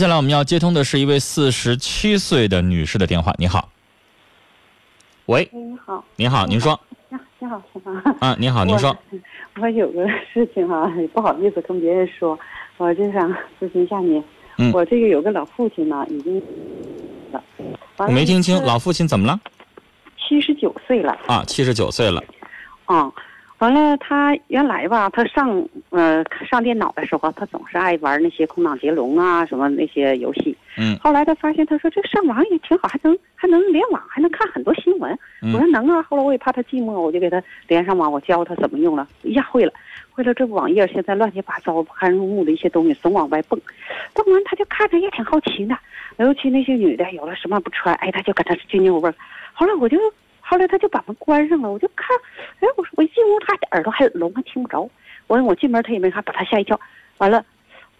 接下来我们要接通的是一位四十七岁的女士的电话。你好，喂，你好，你好，您说你好，你好，先生。啊，你好，您说，我有个事情哈、也不好意思跟别人说，我就想咨询一下你。嗯我这个有个老父亲呢，已经了，我没听清，老父亲怎么了？七十九岁了啊，七十九岁了，啊。完了，他原来吧，他上呃上电脑的时候，他总是爱玩那些空档接龙啊，什么那些游戏。嗯后来他发现，他说这上网也挺好，还能还能联网，还能看很多新闻。嗯我说能啊。后来我也怕他寂寞，我就给他连上网，我教他怎么用了，一下会了。会了，这网页现在乱七八糟、不堪入目的一些东西总往外蹦，蹦完他就看着也挺好奇的。尤其那些女的有了什么不穿，哎，他就搁那津津有味。后来我就，后来他就把门关上了，我就看，哎，我说我一进屋，他的耳朵还聋，还听不着。我说我进门他也没看，把他吓一跳。完了，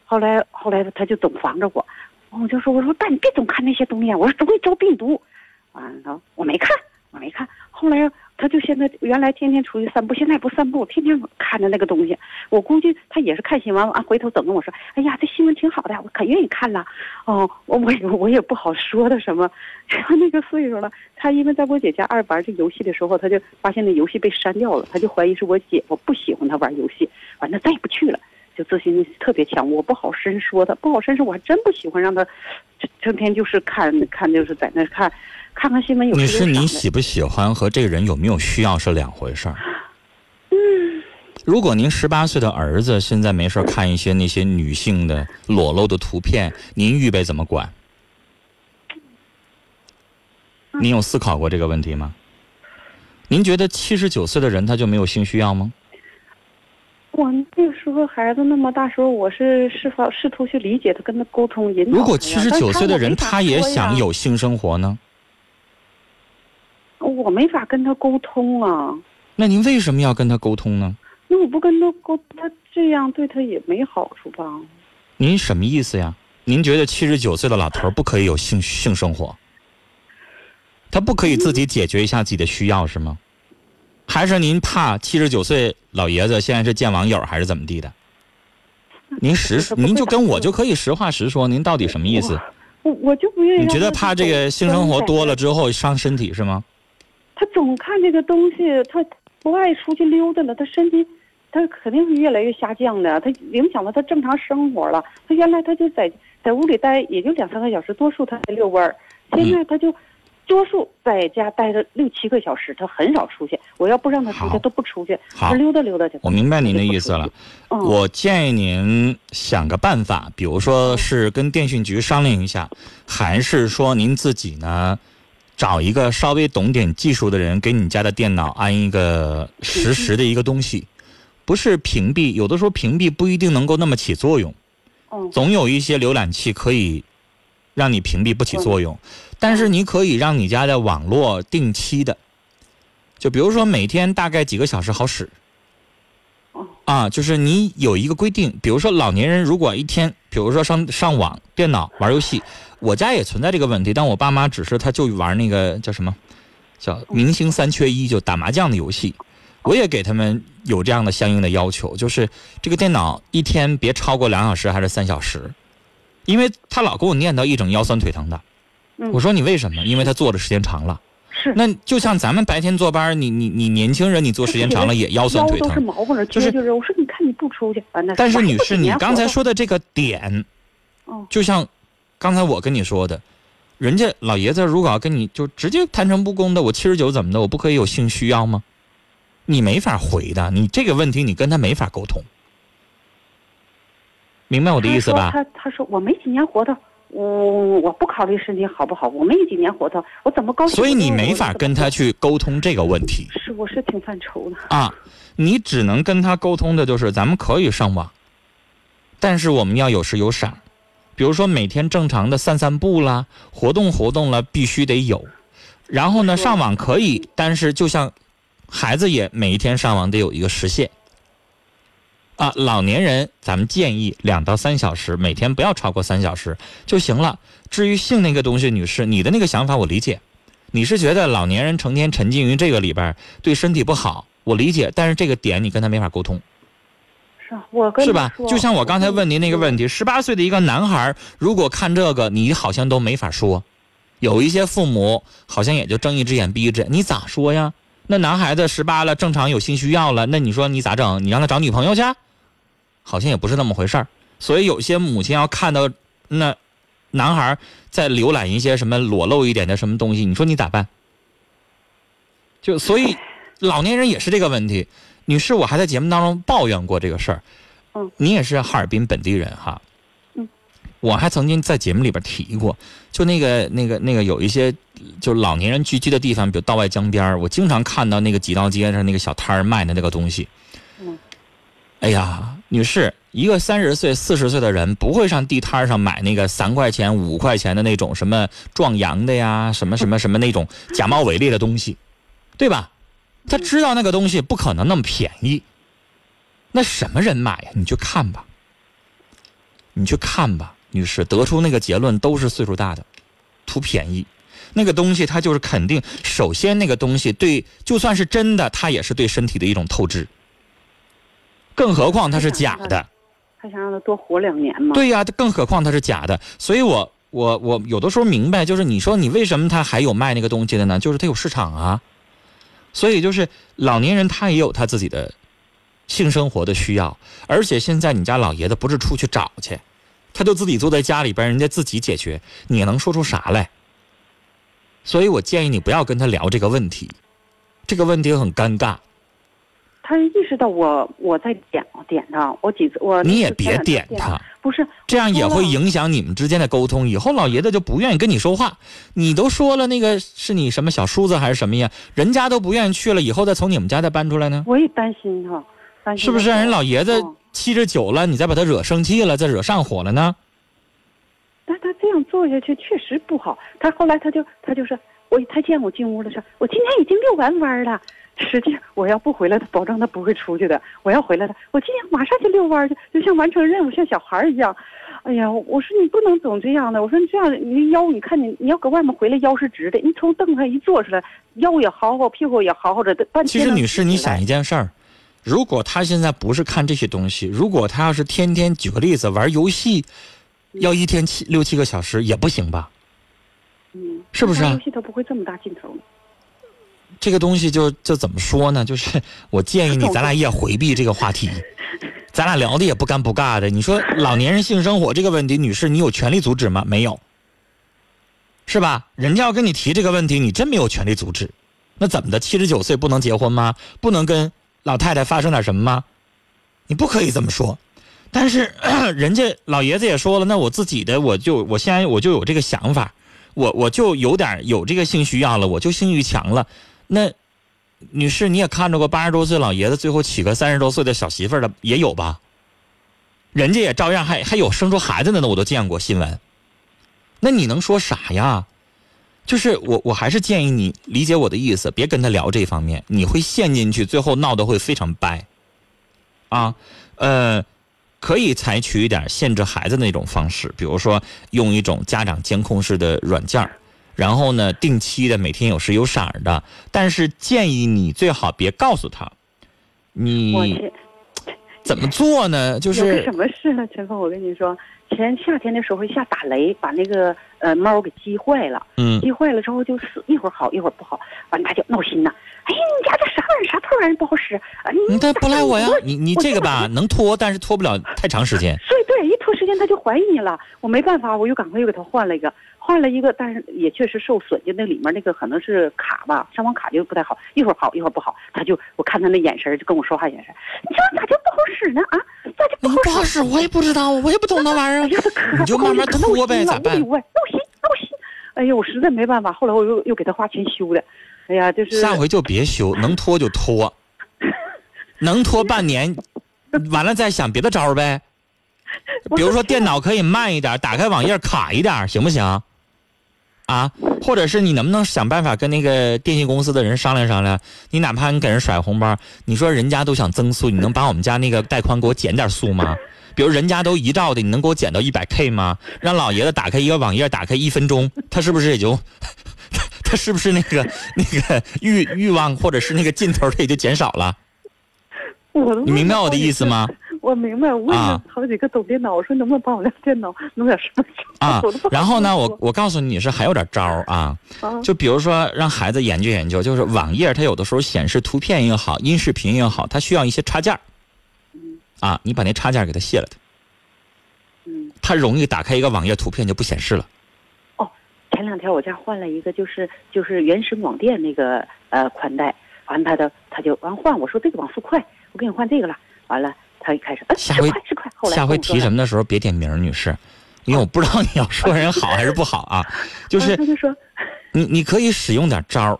后来后来他就总防着我，我就说我说爸你别总看那些东西啊，我说容易招病毒。完了我没看，我没看。后来他就现在原来天天出去散步，现在不散步，天天看着那个东西。我估计他也是看新闻啊，回头总跟我说，哎呀这新闻挺好的，我可愿意看了。哦，我我也我也不好说他什么，他 那个岁数了，他因为在我姐家爱玩这游戏的时候，他就发现那游戏被删掉了，他就怀疑是我姐我不喜欢他玩游戏，完了再也不去了。就自信心特别强，我不好深说他，不好深说，我还真不喜欢让他成天就是看看，就是在那看，看看新闻有女士，时有赏的你喜不喜欢和这个人有没有需要是两回事儿。嗯，如果您十八岁的儿子现在没事儿看一些那些女性的裸露的图片，您预备怎么管？您有思考过这个问题吗？您觉得七十九岁的人他就没有性需要吗？我那个时候孩子那么大时候，我是试法试图去理解他，跟他沟通引导。如果七十九岁的人他也想，有性生活呢？我没法跟他沟通啊。那您为什么要跟他沟通呢？那我不跟他沟，他这样对他也没好处吧？您什么意思呀？您觉得七十九岁的老头不可以有性性生活？他不可以自己解决一下自己的需要是吗？还是您怕七十九岁老爷子现在是见网友还是怎么地的？您实您就跟我就可以实话实说，您到底什么意思？我我就不愿意。你觉得怕这个性生活多了？之后伤身体是吗？他总看这个东西，他不爱出去溜达了，他身体他肯定是越来越下降的，他影响了他正常生活了。他原来他就在在屋里待也就两三个小时，多数他在遛弯儿，现在他就。多数在家待着六七个小时，他很少出去。我要不让他出去，他都不出去，他溜达溜达去。我明白您的意思了。嗯，我建议您想个办法，比如说是跟电信局商量一下，还是说您自己呢，找一个稍微懂点技术的人，给你家的电脑安一个实时的一个东西，不是屏蔽，有的时候屏蔽不一定能够那么起作用，嗯总有一些浏览器可以让你屏蔽不起作用，但是你可以让你家的网络定期的，就比如说每天大概几个小时好使。哦。啊，就是你有一个规定，比如说老年人如果一天，比如说上上网、电脑玩游戏，我家也存在这个问题，但我爸妈只是他就玩那个叫什么，叫明星三缺一，就打麻将的游戏，我也给他们有这样的相应的要求，就是这个电脑一天别超过两小时还是三小时，因为他老给我念叨一整腰酸腿疼的，嗯我说你为什么？因为他坐的时间长了。是那就像咱们白天坐班，你你你年轻人，你坐时间长了也腰酸腿疼。就是就是我说你看你不出去，完了。但是女士，你刚才说，的这个点，嗯就像刚才我跟你说的，人家老爷子如果要跟你就直接坦诚不公的，我七十九怎么的，我不可以有性需要吗？你没法回的，你这个问题你跟他没法沟通，明白我的意思吧？他他他说我没几年活头，我我不考虑身体好不好，我没几年活头，我怎么高兴？所以你没法跟他。去沟通这个问题是，我是挺犯愁的。啊，你只能跟他沟通的就是咱们可以上网，但是我们要有时有赏，比如说每天正常的散散步啦，活动活动了，必须得有。然后呢，上网可以，但是就像孩子也每一天上网得有一个时限。啊，老年人咱们建议两到三小时，每天不要超过三小时就行了。至于性那个东西，女士，你的那个想法我理解，你是觉得老年人成天沉浸于这个里边儿对身体不好，我理解，但是这个点你跟他没法沟通。是啊，我跟是吧？就像我刚才问您那个问题，十八岁的一个男孩，如果看这个，你好像都没法说。有一些父母好像也就睁一只眼闭一只眼，你咋说呀？那男孩子十八了，正常有性需要了，那你说你咋整？你让他找女朋友去？好像也不是那么回事儿。所以有些母亲要看到那男孩在浏览一些什么裸露一点的什么东西，你说你咋办？就所以老年人也是这个问题。女士，我还在节目当中抱怨过这个事儿。嗯，你也是哈尔滨本地人哈。嗯，我还曾经在节目里边提过，就那个那个那个有一些就老年人聚居的地方，比如道外江边儿我经常看到那个几道街上那个小摊儿卖的那个东西。嗯，哎呀，女士，一个三十岁、四十岁的人不会上地摊儿上买那个三块钱、五块钱的那种什么壮阳的呀，什么什么什么那种假冒伪劣的东西，对吧？他知道那个东西不可能那么便宜，那什么人买呀？你去看吧，你去看吧，女士，得出那个结论都是岁数大的，图便宜。那个东西它就是肯定，首先那个东西对，就算是真的，它也是对身体的一种透支，更何况它是假的。还想让他多活两年嘛？对呀、更何况它是假的。所以我我我有的时候明白，就是你说你为什么他还有卖那个东西的呢？就是他有市场啊。所以就是老年人他也有他自己的性生活的需要，而且现在你家老爷子不是出去找去，他就自己坐在家里边，人家自己解决，你能说出啥来？所以我建议你不要跟他聊这个问题，这个问题很尴尬。他意识到我我在点点他，我几次我你也别点他，不是这样也会影响你们之间的沟通。以后老爷子就不愿意跟你说话。你都说了，那个是你什么小叔子还是什么呀？人家都不愿意去了，以后再从你们家再搬出来呢？我也担心哈，担心是不是？他人老爷子嗯七十九了，你再把他惹生气了，再惹上火了呢？但他这样做下去确实不好。他后来他就他就说我，他见我进屋的时候，我今天已经遛完弯了。实际我要不回来，他保证他不会出去的。我要回来了，我今天马上就遛弯去，就像完成任务，像小孩一样。哎呀，我说你不能总这样的。我说你这样，你腰，你看你你要搁外面回来，腰是直的，你从凳子上一坐出来，腰也好好，屁股也好好的，半天其实女士，你想一件事儿，如果他现在不是看这些东西，如果他要是天天举个例子玩游戏，要一天七六七个小时也不行吧？嗯，是不是啊游戏他不会这么大劲头。这个东西就就怎么说呢？就是 我建议你，咱俩也回避这个话题，咱俩聊的也不干不尬的。你说老年人性生活这个问题，女士，你有权利阻止吗？没有，是吧？人家要跟你提这个问题，你真没有权利阻止。那怎么的？七十九岁不能结婚吗？不能跟老太太发生点什么吗？你不可以这么说。但是 人家老爷子也说了，那我自己的我就我现在我就有这个想法，我我就有点有这个性需要了，我就性欲强了。那女士你也看着过八十多岁老爷子最后娶个三十多岁的小媳妇儿的也有吧？人家也照样还还有生出孩子的呢，我都见过新闻。那你能说啥呀？就是我我还是建议你理解我的意思，别跟他聊这方面，你会陷进去，最后闹得会非常掰。啊，呃，可以采取一点限制孩子那种方式，比如说用一种家长监控式的软件儿然后呢，定期的每天有时有色儿的，但是建议你最好别告诉他，你。怎么做呢？就有个是什么事呢？陈峰，我跟你说，前夏天的时候下打雷，把那个呃猫给击坏了。嗯击坏了之后就死，一会儿好一会儿不好，完他就闹心呐。哎呀，你家这啥玩意儿？啥破玩意儿不好使？啊，你你这不赖我呀，你你这个吧能拖，但是拖不了太长时间。时间他就怀疑你了。我没办法，我又赶快又给他换了一个，换了一个，但是也确实受损，就那里面那个可能是卡吧，上网卡就不太好，一会儿好一会儿不好。他就我看他那眼神儿就跟我说话眼神儿，你这咋就不好使呢？啊，咋就不好使？我也不知道，我也不懂那玩意儿你就慢慢可拖呗，咋办？哎呦喂闹心闹心！哎呀，我实在没办法，后来我又又给他花钱修的。哎呀，就是下回就别修，能拖就拖，能拖半年，完了再想别的招儿呗。比如说电脑可以慢一点，打开网页卡一点，行不行？啊，或者是你能不能想办法跟那个电信公司的人商量商量？你哪怕你给人甩红包，你说人家都想增速，你能把我们家那个带宽给我减点速吗？比如人家都一兆的，你能给我减到一百 K 吗？让老爷子打开一个网页，打开一分钟，他是不是也就，他是不是那个那个欲欲望或者是那个劲头，他也就减少了？你明白我的意思吗？我明白，我问啊。了好几个懂电脑，我说能不能帮我辆电脑 弄点什么 啊然后呢，我我告诉你是还有点招儿啊，啊。就比如说让孩子研究研究，就是网页它有的时候显示图片也好，音视频也好，它需要一些插件儿。啊，你把那插件儿给它卸了它，嗯，它容易打开一个网页图片就不显示了。哦前两天我家换了一个，就是就是原始广电那个呃宽带，完他的他就完换，我说这个网速快，我给你换这个了，完了他一开始啊下回下回提什么？的时候别点名，女士，因为我不知道你要说人好还是不好啊。就是啊他就说你你可以使用点招儿，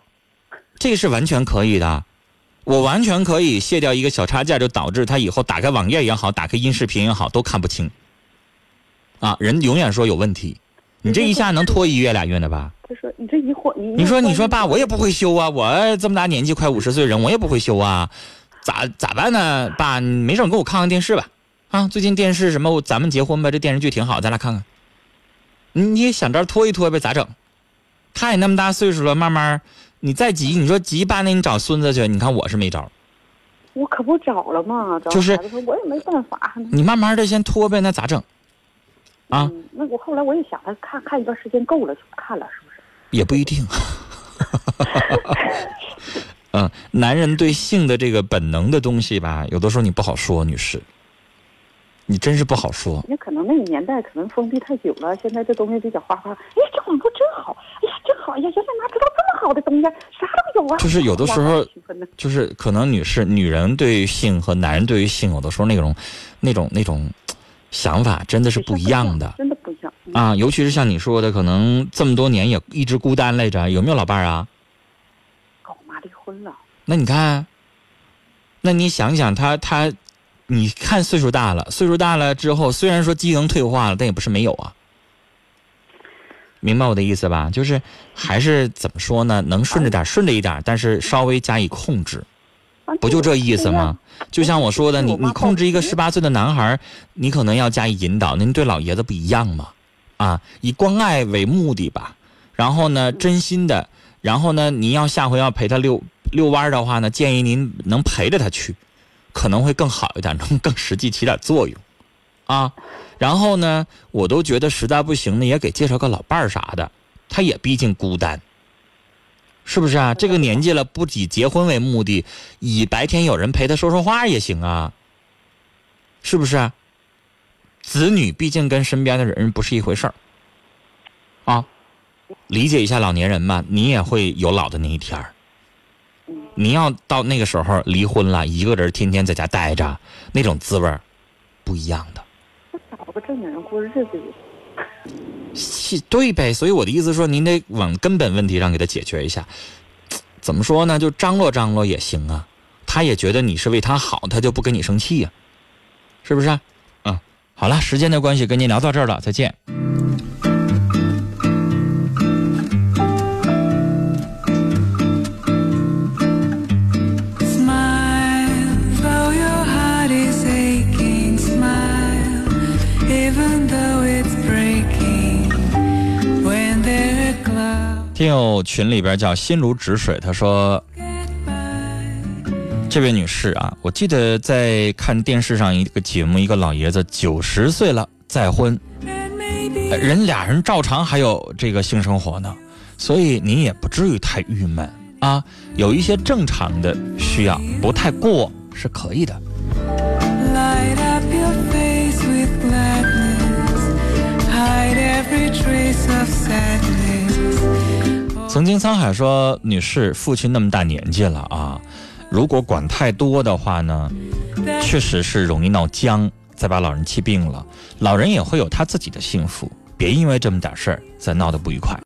这是完全可以的。我完全可以卸掉一个小插件，就导致他以后打开网页也好，打开音视频也好，都看不清。啊，人永远说有问题，你这一下能拖一月俩月的吧？他说你这一换你你说你说爸，我也不会修啊，我这么大年纪快五十岁人，我也不会修啊，咋咋办呢？爸，你没事儿你给我看看电视吧。啊，最近电视什么？咱们结婚吧，这电视剧挺好，咱俩看看。你想着拖一拖呗，咋整？他也那么大岁数了，慢慢你再急，你说急爸那你找孙子去，你看我是没招儿，我可不找了嘛，找就是我也没办法。你慢慢的先拖呗，那咋整？啊嗯，那我后来我也想，他看看一段时间够了就不看了，是不是？也不一定。嗯，男人对性的这个本能的东西吧，有的时候你不好说，女士，你真是不好说。也可能那个年代可能封闭太久了，现在这东西比较花花。哎，这广告真好，哎呀，真好，哎呀，原来哪知道这么好的东西，啥都有啊。就是有的时候就是可能女士、女人对于性和男人对于性，有的时候那种、那种、那种想法真的是不一样的真的不一样。嗯啊。尤其是像你说的，可能这么多年也一直孤单来着，有没有老伴儿啊？那你看，那你想想他他，你看岁数大了，岁数大了之后，虽然说机能退化了，但也不是没有啊。明白我的意思吧？就是还是怎么说呢？能顺着点，顺着一点，但是稍微加以控制，啊不就这意思吗？？就像我说的，你你控制一个十八岁的男孩，你可能要加以引导。您对老爷子不一样嘛？啊，以关爱为目的吧。然后呢，真心的。然后呢，你要下回要陪他遛遛弯儿的话呢，建议您能陪着他去，可能会更好一点，能更实际起点作用，啊。然后呢，我都觉得实在不行呢，也给介绍个老伴儿啥的，他也毕竟孤单，是不是啊？这个年纪了，不以结婚为目的，以白天有人陪他说说话也行啊，是不是啊？子女毕竟跟身边的人不是一回事儿，啊，理解一下老年人嘛，你也会有老的那一天儿。你要到那个时候离婚了，一个人天天在家待着，那种滋味不一样的。找个正经人过日子也是对呗，所以我的意思说，您得往根本问题上给他解决一下。怎么说呢？就张罗张罗也行啊，他也觉得你是为他好，他就不跟你生气呀、是不是、啊？嗯，好了，时间的关系，跟您聊到这儿了，再见。听友群里边叫心如止水，他说这位女士啊，我记得在看电视上一个节目，一个老爷子九十岁了再婚，人俩人照常还有这个性生活呢，所以你也不至于太郁闷啊。有一些正常的需要，不太过是可以的。曾经沧海说，女士，父亲那么大年纪了啊，如果管太多的话呢，确实是容易闹僵，再把老人气病了。老人也会有他自己的幸福，别因为这么点事儿再闹得不愉快。